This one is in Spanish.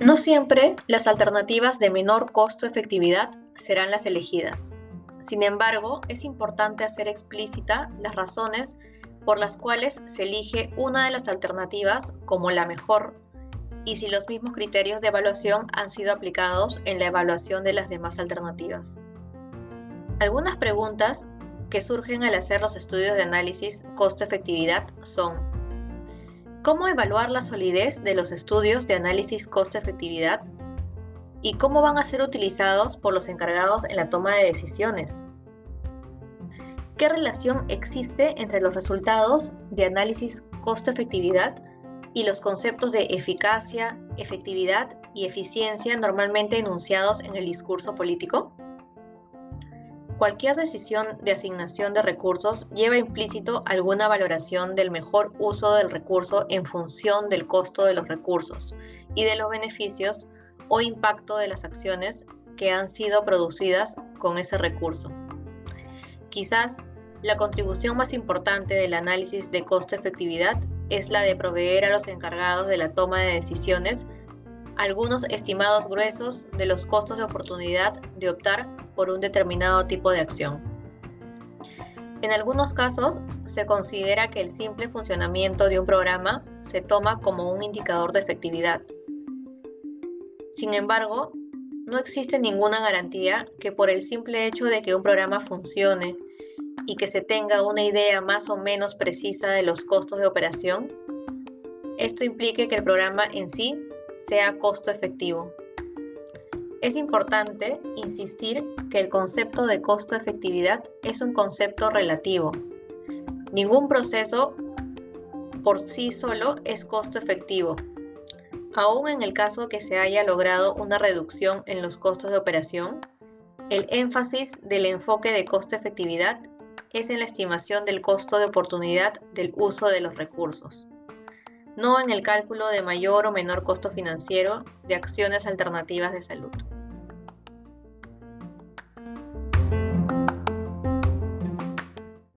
No siempre las alternativas de menor costo-efectividad serán las elegidas. Sin embargo, es importante hacer explícita las razones por las cuales se elige una de las alternativas como la mejor y si los mismos criterios de evaluación han sido aplicados en la evaluación de las demás alternativas. Algunas preguntas que surgen al hacer los estudios de análisis costo-efectividad son ¿Cómo evaluar la solidez de los estudios de análisis costo-efectividad? ¿Y cómo van a ser utilizados por los encargados en la toma de decisiones? ¿Qué relación existe entre los resultados de análisis costo-efectividad y los conceptos de eficacia, efectividad y eficiencia normalmente enunciados en el discurso político? Cualquier decisión de asignación de recursos lleva implícito alguna valoración del mejor uso del recurso en función del costo de los recursos y de los beneficios o impacto de las acciones que han sido producidas con ese recurso. Quizás la contribución más importante del análisis de costo-efectividad es la de proveer a los encargados de la toma de decisiones algunos estimados gruesos de los costos de oportunidad de optar por un determinado tipo de acción. En algunos casos, se considera que el simple funcionamiento de un programa se toma como un indicador de efectividad. Sin embargo, no existe ninguna garantía que por el simple hecho de que un programa funcione y que se tenga una idea más o menos precisa de los costos de operación, esto implique que el programa en sí sea costo efectivo. Es importante insistir que el concepto de costo-efectividad es un concepto relativo. Ningún proceso por sí solo es costo efectivo. Aún en el caso que se haya logrado una reducción en los costos de operación, el énfasis del enfoque de costo-efectividad es en la estimación del costo de oportunidad del uso de los recursos, no en el cálculo de mayor o menor costo financiero de acciones alternativas de salud.